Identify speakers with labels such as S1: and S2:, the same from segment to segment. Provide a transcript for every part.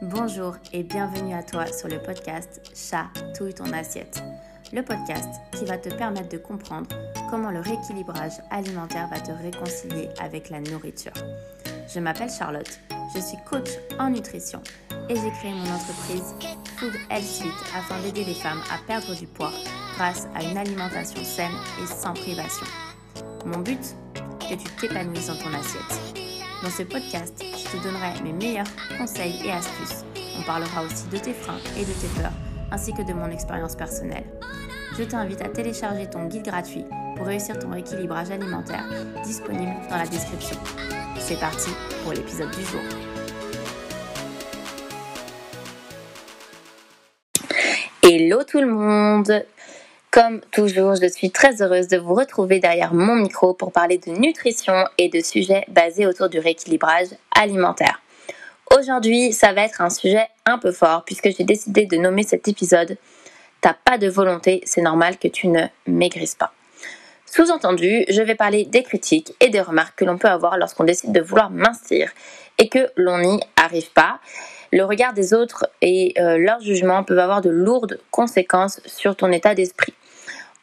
S1: Bonjour et bienvenue à toi sur le podcast Chatouille ton assiette. Le podcast qui va te permettre de comprendre comment le rééquilibrage alimentaire va te réconcilier avec la nourriture. Je m'appelle Charlotte, je suis coach en nutrition et j'ai créé mon entreprise Food Health Suite afin d'aider les femmes à perdre du poids grâce à une alimentation saine et sans privation. Mon but Que tu t'épanouisses dans ton assiette. Dans ce podcast, je te donnerai mes meilleurs conseils et astuces. On parlera aussi de tes freins et de tes peurs, ainsi que de mon expérience personnelle. Je t'invite à télécharger ton guide gratuit pour réussir ton équilibrage alimentaire, disponible dans la description. C'est parti pour l'épisode du jour. Hello tout le monde comme toujours, je suis très heureuse de vous retrouver derrière mon micro pour parler de nutrition et de sujets basés autour du rééquilibrage alimentaire. Aujourd'hui, ça va être un sujet un peu fort puisque j'ai décidé de nommer cet épisode T'as pas de volonté, c'est normal que tu ne maigrisses pas. Sous-entendu, je vais parler des critiques et des remarques que l'on peut avoir lorsqu'on décide de vouloir mincir et que l'on n'y arrive pas. Le regard des autres et euh, leur jugement peuvent avoir de lourdes conséquences sur ton état d'esprit.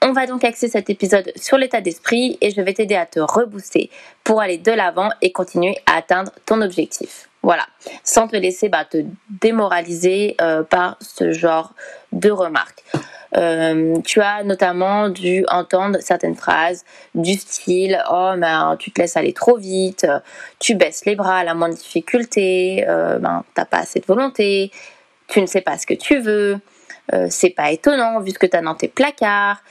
S1: On va donc axer cet épisode sur l'état d'esprit et je vais t'aider à te rebooster pour aller de l'avant et continuer à atteindre ton objectif. Voilà, sans te laisser bah, te démoraliser euh, par ce genre de remarques. Euh, tu as notamment dû entendre certaines phrases du style Oh, ben, tu te laisses aller trop vite, tu baisses les bras à la moindre difficulté, euh, ben, t'as pas assez de volonté, tu ne sais pas ce que tu veux, euh, c'est pas étonnant vu ce que tu as dans tes placards,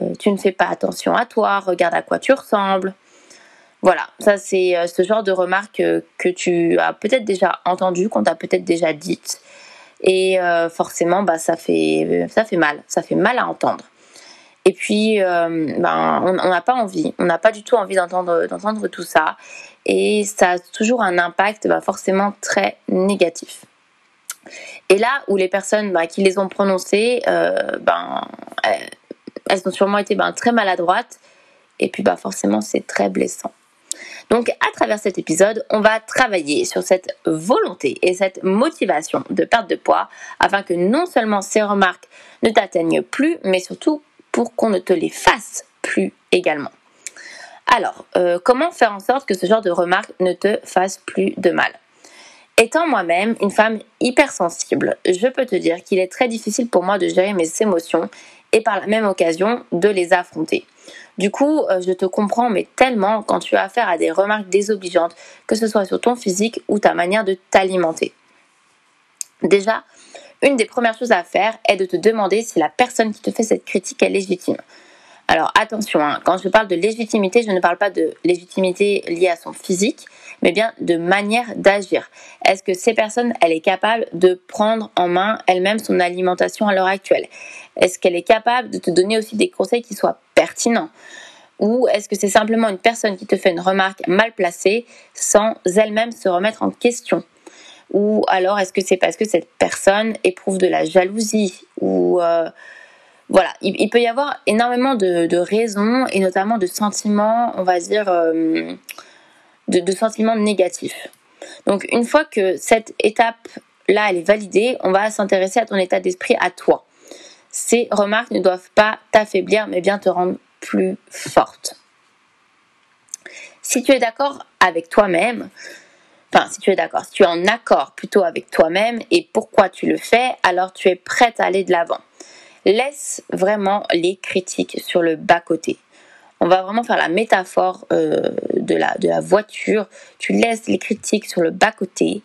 S1: euh, tu ne fais pas attention à toi, regarde à quoi tu ressembles. Voilà, ça c'est euh, ce genre de remarques que tu as peut-être déjà entendu, qu'on t'a peut-être déjà dites. Et euh, forcément, bah, ça, fait, ça fait mal, ça fait mal à entendre. Et puis, ben, on n'a pas envie, on n'a pas du tout envie d'entendre, d'entendre tout ça. Et ça a toujours un impact bah, forcément très négatif. Et là où les personnes bah, qui les ont prononcées, ben, elles ont sûrement été ben, très maladroites et puis bah, forcément c'est très blessant. Donc à travers cet épisode, on va travailler sur cette volonté et cette motivation de perte de poids afin que non seulement ces remarques ne t'atteignent plus, mais surtout pour qu'on ne te les fasse plus également. Alors, euh, comment faire en sorte que ce genre de remarques ne te fasse plus de mal? Étant moi-même une femme hypersensible, je peux te dire qu'il est très difficile pour moi de gérer mes émotions et par la même occasion de les affronter. Du coup, euh, je te comprends, mais tellement quand tu as affaire à des remarques désobligeantes, que ce soit sur ton physique ou ta manière de t'alimenter. Déjà, une des premières choses à faire est de te demander si la personne qui te fait cette critique est légitime. Alors attention, hein, quand je parle de légitimité, je ne parle pas de légitimité liée à son physique, mais bien de manière d'agir. Est-ce que ces personnes, elle est capable de prendre en main elle-même son alimentation à l'heure actuelle? Est-ce qu'elle est capable de te donner aussi des conseils qui soient pertinents? Ou est-ce que c'est simplement une personne qui te fait une remarque mal placée sans elle-même se remettre en question? Ou alors est-ce que c'est parce que cette personne éprouve de la jalousie? Ou euh, voilà, il, peut y avoir énormément de, raisons et notamment de sentiments, on va dire, euh, de, sentiments négatifs. Donc une fois que cette étape-là, elle est validée, on va s'intéresser à ton état d'esprit, à toi. Ces remarques ne doivent pas t'affaiblir, mais bien te rendre plus forte. Si tu es d'accord avec toi-même, enfin si tu es d'accord, si tu es en accord plutôt avec toi-même et pourquoi tu le fais, alors tu es prête à aller de l'avant. Laisse vraiment les critiques sur le bas-côté. On va vraiment faire la métaphore euh, de, la, de la voiture. Tu laisses les critiques sur le bas-côté,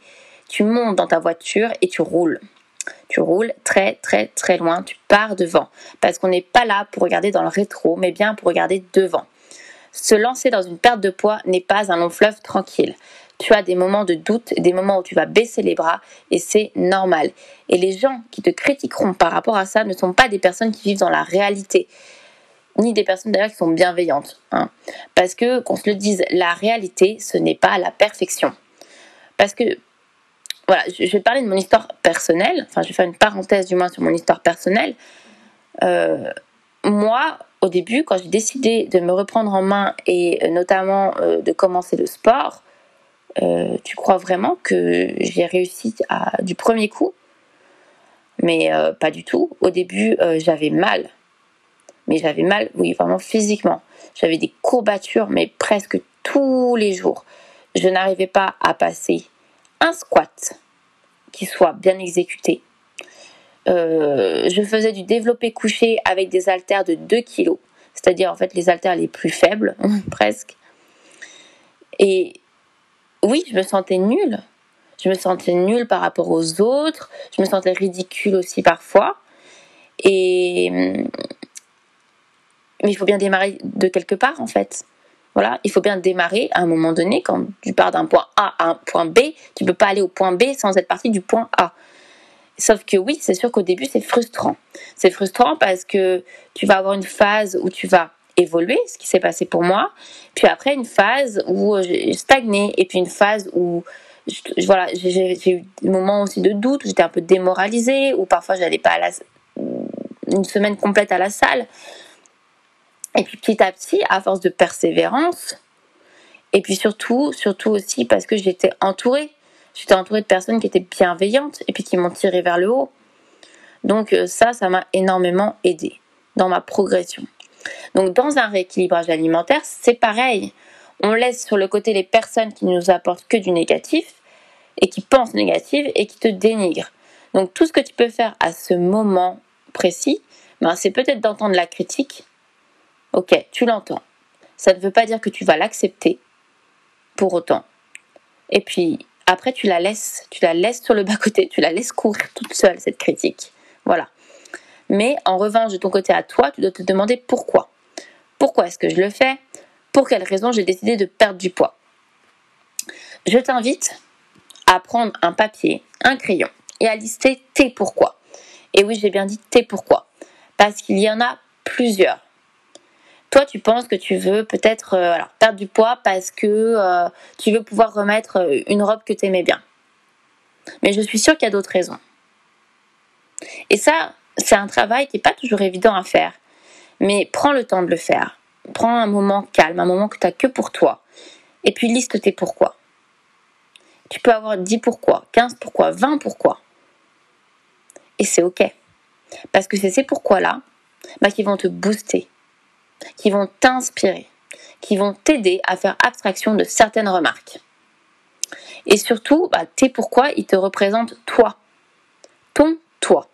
S1: tu montes dans ta voiture et tu roules. Tu roules très très très loin, tu pars devant. Parce qu'on n'est pas là pour regarder dans le rétro, mais bien pour regarder devant. Se lancer dans une perte de poids n'est pas un long fleuve tranquille tu as des moments de doute, des moments où tu vas baisser les bras et c'est normal. Et les gens qui te critiqueront par rapport à ça ne sont pas des personnes qui vivent dans la réalité, ni des personnes d'ailleurs qui sont bienveillantes. Hein. Parce que, qu'on se le dise, la réalité, ce n'est pas la perfection. Parce que, voilà, je vais parler de mon histoire personnelle, enfin je vais faire une parenthèse du moins sur mon histoire personnelle. Euh, moi, au début, quand j'ai décidé de me reprendre en main et notamment euh, de commencer le sport, euh, tu crois vraiment que j'ai réussi à, du premier coup? Mais euh, pas du tout. Au début, euh, j'avais mal. Mais j'avais mal, oui, vraiment physiquement. J'avais des courbatures, mais presque tous les jours. Je n'arrivais pas à passer un squat qui soit bien exécuté. je faisais du développé couché avec des haltères de 2 kg, c'est-à-dire en fait les haltères les plus faibles, presque. Et oui, je me sentais nulle. Je me sentais nulle par rapport aux autres. Je me sentais ridicule aussi parfois. Et mais il faut bien démarrer de quelque part en fait. Voilà, il faut bien démarrer à un moment donné quand tu pars d'un point A à un point B, tu peux pas aller au point B sans être parti du point A. Sauf que oui, c'est sûr qu'au début c'est frustrant. C'est frustrant parce que tu vas avoir une phase où tu vas évoluer, ce qui s'est passé pour moi. Puis après, une phase où j'ai stagné, et puis une phase où voilà, j'ai eu des moments aussi de doute, où j'étais un peu démoralisée, où parfois j'allais pas à la, une semaine complète à la salle. Et puis petit à petit, à force de persévérance, et puis surtout, surtout aussi parce que j'étais entourée. J'étais entourée de personnes qui étaient bienveillantes et puis qui m'ont tiré vers le haut. Donc euh, ça, ça m'a énormément aidé dans ma progression. Donc dans un rééquilibrage alimentaire, c'est pareil. On laisse sur le côté les personnes qui ne nous apportent que du négatif et qui pensent négatif et qui te dénigrent. Donc tout ce que tu peux faire à ce moment précis, ben, c'est peut-être d'entendre la critique. Ok, tu l'entends. Ça ne veut pas dire que tu vas l'accepter pour autant. Et puis après, tu la laisses, tu la laisses sur le bas-côté, tu la laisses courir toute seule, cette critique. Voilà. Mais en revanche, de ton côté à toi, tu dois te demander pourquoi. Pourquoi est-ce que je le fais? Pour quelle raison j'ai décidé de perdre du poids? Je t'invite à prendre un papier, un crayon et à lister tes pourquoi. Et oui, j'ai bien dit tes pourquoi. Parce qu'il y en a plusieurs. Toi, tu penses que tu veux peut-être euh, perdre du poids parce que euh, tu veux pouvoir remettre euh, une robe que tu aimais bien. Mais je suis sûre qu'il y a d'autres raisons. Et ça, c'est un travail qui n'est pas toujours évident à faire. Mais prends le temps de le faire. Prends un moment calme, un moment que tu n'as que pour toi. Et puis liste tes pourquoi. Tu peux avoir 10 pourquoi, 15 pourquoi, 20 pourquoi. Et c'est ok. Parce que c'est ces pourquoi-là bah, qui vont te booster, qui vont t'inspirer, qui vont t'aider à faire abstraction de certaines remarques. Et surtout, bah, tes pourquoi, ils te représentent toi. Ton toi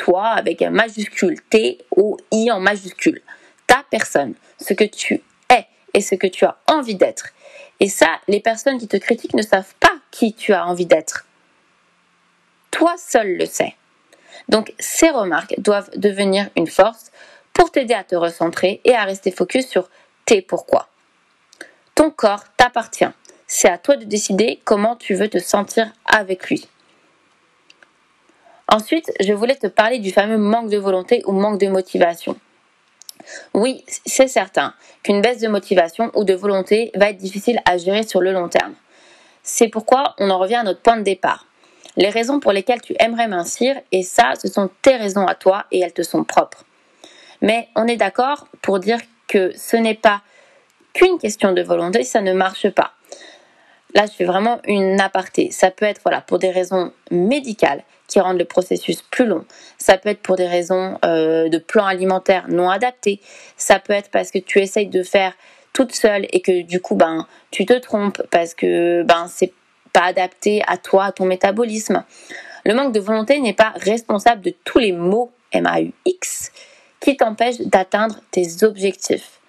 S1: toi avec un majuscule, T-O-I en majuscule, ta personne, ce que tu es et ce que tu as envie d'être. Et ça, les personnes qui te critiquent ne savent pas qui tu as envie d'être. Toi seul le sais. Donc ces remarques doivent devenir une force pour t'aider à te recentrer et à rester focus sur tes pourquoi. Ton corps t'appartient. C'est à toi de décider comment tu veux te sentir avec lui. Ensuite, je voulais te parler du fameux manque de volonté ou manque de motivation. Oui, c'est certain qu'une baisse de motivation ou de volonté va être difficile à gérer sur le long terme. C'est pourquoi on en revient à notre point de départ. Les raisons pour lesquelles tu aimerais mincir, et ça, ce sont tes raisons à toi et elles te sont propres. Mais on est d'accord pour dire que ce n'est pas qu'une question de volonté, ça ne marche pas. Là, je fais vraiment une aparté. Ça peut être voilà, pour des raisons médicales, qui rendent le processus plus long. Ça peut être pour des raisons euh, de plan alimentaire non adapté. Ça peut être parce que tu essayes de faire toute seule et que du coup ben tu te trompes parce que ben c'est pas adapté à toi, à ton métabolisme. Le manque de volonté n'est pas responsable de tous les maux MAUX qui t'empêchent d'atteindre tes objectifs.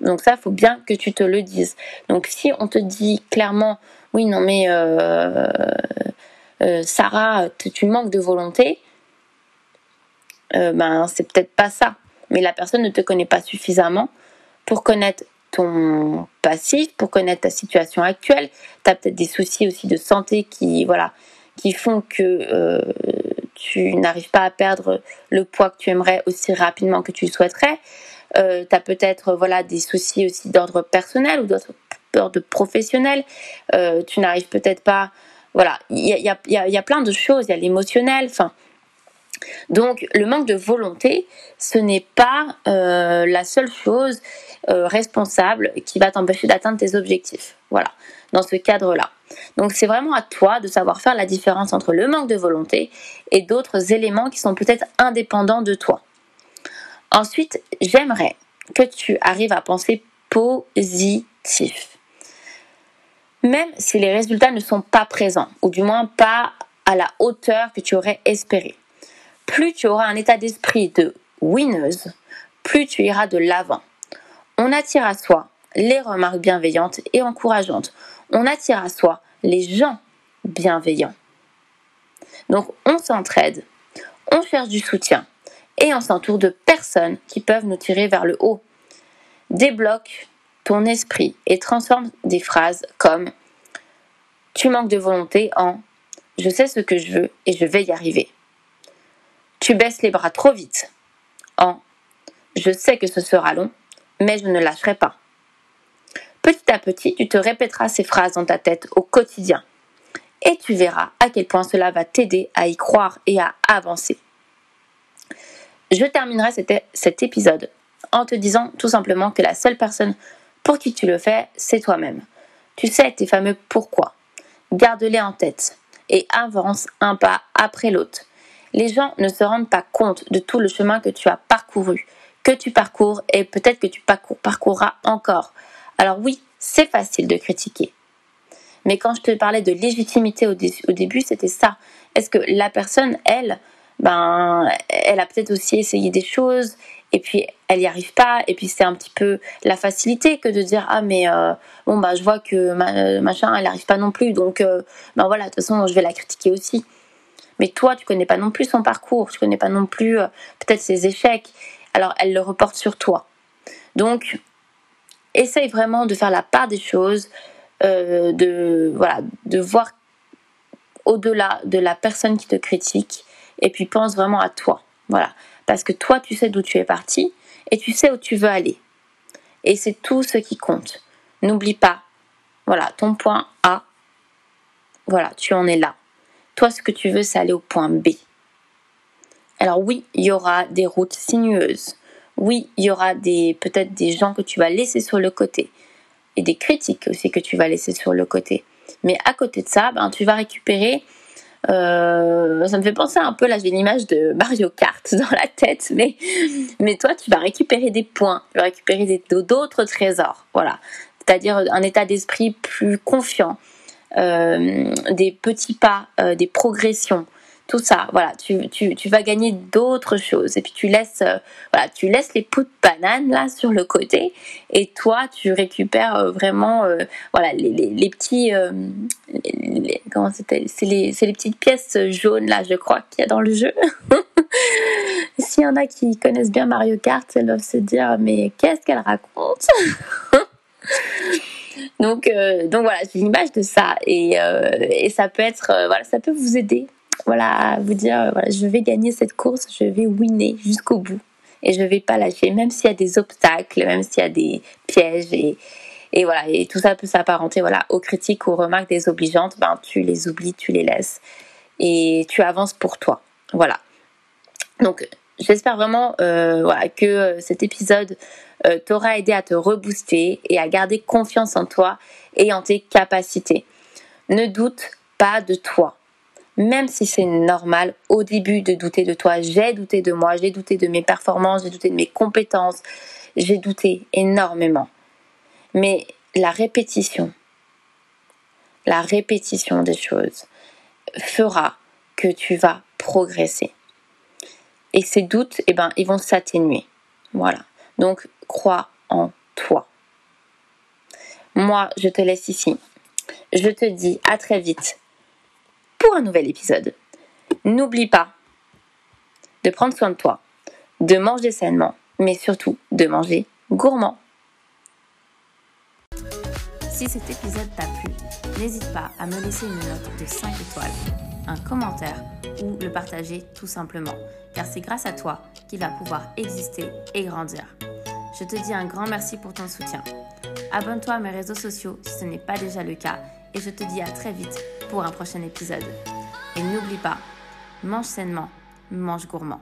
S1: Donc ça, faut bien que tu te le dises. Donc si on te dit clairement, oui, non mais euh, euh, Sarah, tu manques de volonté, euh, ben c'est peut-être pas ça. Mais la personne ne te connaît pas suffisamment pour connaître ton passif, pour connaître ta situation actuelle. Tu as peut-être des soucis aussi de santé qui, voilà, qui font que tu n'arrives pas à perdre le poids que tu aimerais aussi rapidement que tu le souhaiterais. Euh, tu as peut-être voilà, des soucis aussi d'ordre personnel ou d'ordre professionnel. tu n'arrives peut-être pas voilà, il y a, plein de choses, il y a l'émotionnel, enfin, Donc le manque de volonté, ce n'est pas euh, la seule chose euh, responsable qui va t'empêcher d'atteindre tes objectifs. Voilà, dans ce cadre-là. Donc c'est vraiment à toi de savoir faire la différence entre le manque de volonté et d'autres éléments qui sont peut-être indépendants de toi. Ensuite, j'aimerais que tu arrives à penser positif. Même si les résultats ne sont pas présents, ou du moins pas à la hauteur que tu aurais espéré plus tu auras un état d'esprit de winneuse, plus tu iras de l'avant. On attire à soi les remarques bienveillantes et encourageantes. On attire à soi les gens bienveillants. Donc on s'entraide, on cherche du soutien et on s'entoure de personnes qui peuvent nous tirer vers le haut. Débloque ton esprit et transforme des phrases comme tu manques de volonté en je sais ce que je veux et je vais y arriver. Tu baisses les bras trop vite. En je sais que ce sera long, mais je ne lâcherai pas. Petit à petit, tu te répéteras ces phrases dans ta tête au quotidien. Et tu verras à quel point cela va t'aider à y croire et à avancer. Je terminerai cet, épisode en te disant tout simplement que la seule personne pour qui tu le fais, c'est toi-même. Tu sais tes fameux pourquoi. Garde-les en tête et avance un pas après l'autre. Les gens ne se rendent pas compte de tout le chemin que tu as parcouru, que tu parcours et peut-être que tu parcourras encore. Alors oui, c'est facile de critiquer. Mais quand je te parlais de légitimité au, début, c'était ça. Est-ce que la personne, elle, ben, elle a peut-être aussi essayé des choses et puis elle n'y arrive pas et puis c'est un petit peu la facilité que de dire ah mais euh, bon bah je vois que machin elle n'arrive pas non plus donc euh, ben voilà de toute façon je vais la critiquer aussi mais toi, tu connais pas non plus son parcours, tu connais pas non plus euh, peut-être ses échecs. Alors, elle le reporte sur toi. Donc, essaye vraiment de faire la part des choses, euh, de voilà, de voir au-delà de la personne qui te critique, et puis pense vraiment à toi. Voilà, parce que toi, tu sais d'où tu es parti et tu sais où tu veux aller. Et c'est tout ce qui compte. N'oublie pas, voilà, ton point A, voilà, tu en es là. Toi, ce que tu veux, c'est aller au point B. Alors oui, il y aura des routes sinueuses. Oui, il y aura peut-être des gens que tu vas laisser sur le côté et des critiques aussi que tu vas laisser sur le côté. Mais à côté de ça, ben, tu vas récupérer. Euh, ça me fait penser un peu, là j'ai l'image de Mario Kart dans la tête, mais, mais toi tu vas récupérer des points, tu vas récupérer d'autres trésors, voilà. C'est-à-dire un état d'esprit plus confiant, euh, des petits pas, euh, des progressions, tout ça. Voilà, tu, tu, tu vas gagner d'autres choses. Et puis tu laisses, euh, voilà, tu laisses les pots de banane là sur le côté, et toi tu récupères vraiment, voilà, les, les, les petits, comment c'était, c'est les, les petites pièces jaunes là, je crois qu'il y a dans le jeu. S'il y en a qui connaissent bien Mario Kart, elles doivent se dire mais qu'est-ce qu'elle raconte? Donc, euh, donc voilà, j'ai l'image de ça et, euh, et ça peut être, euh, voilà, ça peut vous aider, voilà, vous dire, voilà, je vais gagner cette course, je vais winner jusqu'au bout et je vais pas lâcher, même s'il y a des obstacles, même s'il y a des pièges et, voilà, et tout ça peut s'apparenter, voilà, aux critiques, aux remarques désobligeantes, ben tu les oublies, tu les laisses et tu avances pour toi, voilà. Donc j'espère vraiment, voilà, que cet épisode euh, t'aura aidé à te rebooster et à garder confiance en toi et en tes capacités. Ne doute pas de toi. Même si c'est normal au début de douter de toi, j'ai douté de moi, j'ai douté de mes performances, j'ai douté de mes compétences, j'ai douté énormément. Mais la répétition, la répétition des choses fera que tu vas progresser. Et ces doutes, eh ben, ils vont s'atténuer. Voilà. Donc, crois en toi. Moi, je te laisse ici. Je te dis à très vite pour un nouvel épisode. N'oublie pas de prendre soin de toi, de manger sainement, mais surtout de manger gourmand. Si cet épisode t'a plu, n'hésite pas à me laisser une note de 5 étoiles, un commentaire ou le partager tout simplement, car c'est grâce à toi qu'il va pouvoir exister et grandir. Je te dis un grand merci pour ton soutien. Abonne-toi à mes réseaux sociaux si ce n'est pas déjà le cas et je te dis à très vite pour un prochain épisode. Et n'oublie pas, mange sainement mange gourmand.